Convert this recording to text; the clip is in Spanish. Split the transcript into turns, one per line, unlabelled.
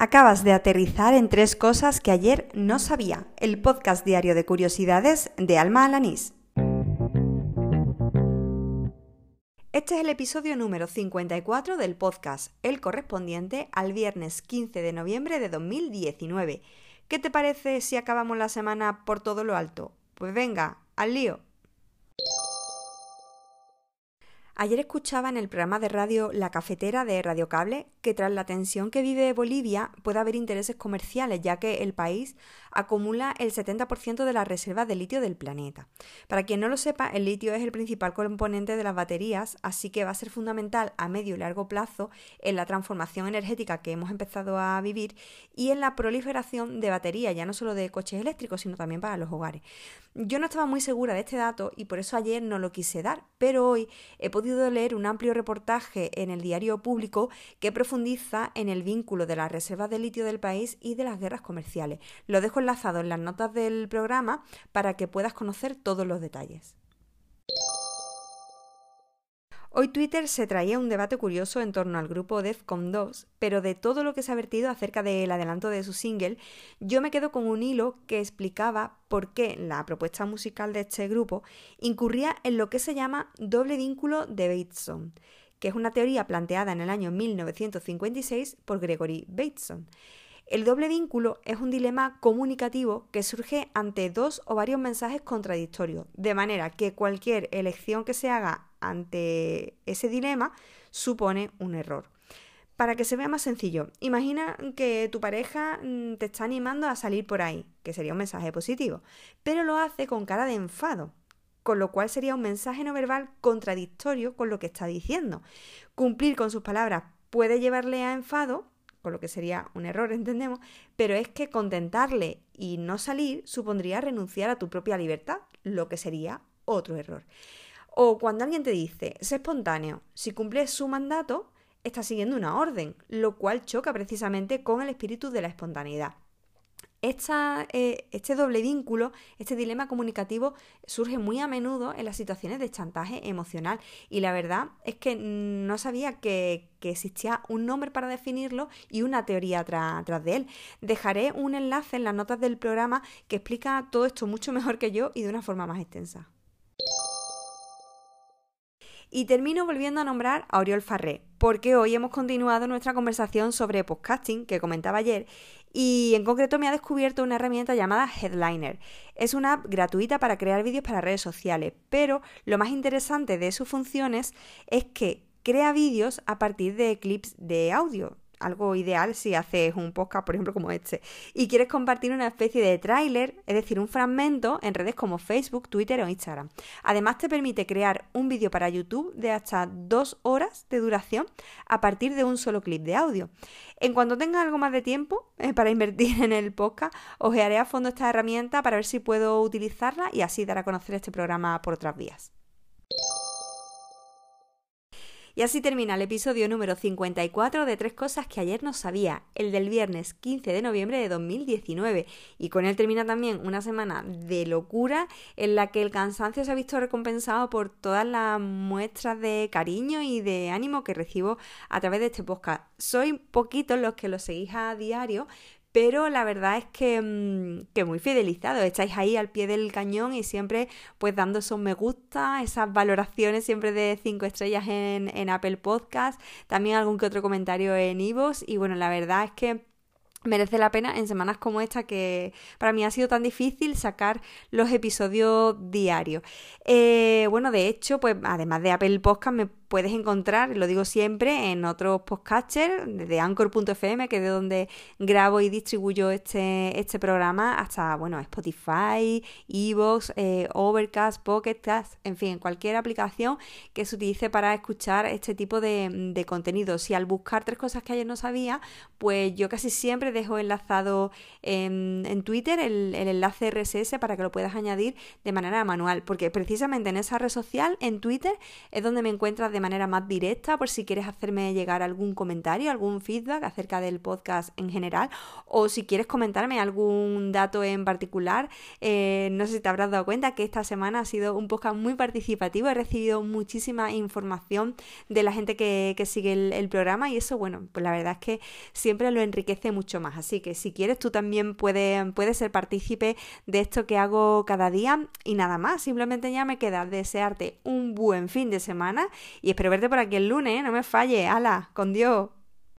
Acabas de aterrizar en tres cosas que ayer no sabía. El podcast diario de curiosidades de Alma Alanís. Este es el episodio número 54 del podcast, el correspondiente al viernes 15 de noviembre de 2019. ¿Qué te parece si acabamos la semana por todo lo alto? Pues venga, al lío. Ayer escuchaba en el programa de radio La Cafetera de Radio Cable que tras la tensión que vive Bolivia puede haber intereses comerciales, ya que el país acumula el 70% de las reservas de litio del planeta. Para quien no lo sepa, el litio es el principal componente de las baterías, así que va a ser fundamental a medio y largo plazo en la transformación energética que hemos empezado a vivir y en la proliferación de baterías, ya no solo de coches eléctricos, sino también para los hogares. Yo no estaba muy segura de este dato y por eso ayer no lo quise dar, pero hoy he podido leer un amplio reportaje en el diario público que profundiza en el vínculo de las reservas de litio del país y de las guerras comerciales. Lo dejo enlazado en las notas del programa para que puedas conocer todos los detalles. Hoy Twitter se traía un debate curioso en torno al grupo Defcon 2, pero de todo lo que se ha vertido acerca del adelanto de su single, yo me quedo con un hilo que explicaba por qué la propuesta musical de este grupo incurría en lo que se llama doble vínculo de Bateson, que es una teoría planteada en el año 1956 por Gregory Bateson. El doble vínculo es un dilema comunicativo que surge ante dos o varios mensajes contradictorios, de manera que cualquier elección que se haga ante ese dilema supone un error. Para que se vea más sencillo, imagina que tu pareja mm, te está animando a salir por ahí, que sería un mensaje positivo, pero lo hace con cara de enfado, con lo cual sería un mensaje no verbal contradictorio con lo que está diciendo. Cumplir con sus palabras puede llevarle a enfado, con lo que sería un error, entendemos, pero es que contentarle y no salir supondría renunciar a tu propia libertad, lo que sería otro error. O cuando alguien te dice, sé espontáneo, si cumples su mandato, estás siguiendo una orden, lo cual choca precisamente con el espíritu de la espontaneidad. Eh, este doble vínculo, este dilema comunicativo surge muy a menudo en las situaciones de chantaje emocional y la verdad es que no sabía que, existía un nombre para definirlo y una teoría tras de él. Dejaré un enlace en las notas del programa que explica todo esto mucho mejor que yo y de una forma más extensa. Y termino volviendo a nombrar a Oriol Farré, porque hoy hemos continuado nuestra conversación sobre podcasting que comentaba ayer y en concreto me ha descubierto una herramienta llamada Headliner. Es una app gratuita para crear vídeos para redes sociales, pero lo más interesante de sus funciones es que crea vídeos a partir de clips de audio algo ideal si haces un podcast, por ejemplo, como este, y quieres compartir una especie de tráiler, es decir, un fragmento en redes como Facebook, Twitter o Instagram. Además, te permite crear un vídeo para YouTube de hasta dos horas de duración a partir de un solo clip de audio. En cuanto tenga algo más de tiempo eh, para invertir en el podcast, ojearé a fondo esta herramienta para ver si puedo utilizarla y así dar a conocer este programa por otras vías. Y así termina el episodio número 54 de Tres Cosas que ayer no sabía, el del viernes 15 de noviembre de 2019. Y con él termina también una semana de locura en la que el cansancio se ha visto recompensado por todas las muestras de cariño y de ánimo que recibo a través de este podcast. Soy poquitos los que lo seguís a diario, pero la verdad es que, mm, que, muy fidelizado, estáis ahí al pie del cañón y siempre pues dando esos me gusta, esas valoraciones siempre de 5 estrellas en, en, Apple Podcast, también algún que otro comentario en Ivos y bueno, la verdad es que merece la pena en semanas como esta que para mí ha sido tan difícil sacar los episodios diarios. Eh, bueno, de hecho, pues además de Apple Podcast me puedes encontrar, lo digo siempre, en otros podcasters, de anchor.fm, que es de donde grabo y distribuyo este, este programa, hasta, bueno, Spotify, Evox, eh, Overcast, Pocket en fin, cualquier aplicación que se utilice para escuchar este tipo de, de contenido. Si al buscar tres cosas que ayer no sabía, pues yo casi siempre dejo enlazado en, en Twitter el, el enlace RSS para que lo puedas añadir de manera manual, porque precisamente en esa red social, en Twitter, es donde me encuentras de manera más directa por si quieres hacerme llegar algún comentario, algún feedback acerca del podcast en general o si quieres comentarme algún dato en particular. Eh, no sé si te habrás dado cuenta que esta semana ha sido un podcast muy participativo, he recibido muchísima información de la gente que, sigue el, programa y eso, bueno, pues la verdad es que siempre lo enriquece mucho más. Así que si quieres tú también puedes, puedes ser partícipe de esto que hago cada día y nada más, simplemente ya me queda desearte un buen fin de semana espero verte por aquí el lunes, no me falle, ala, con Dios.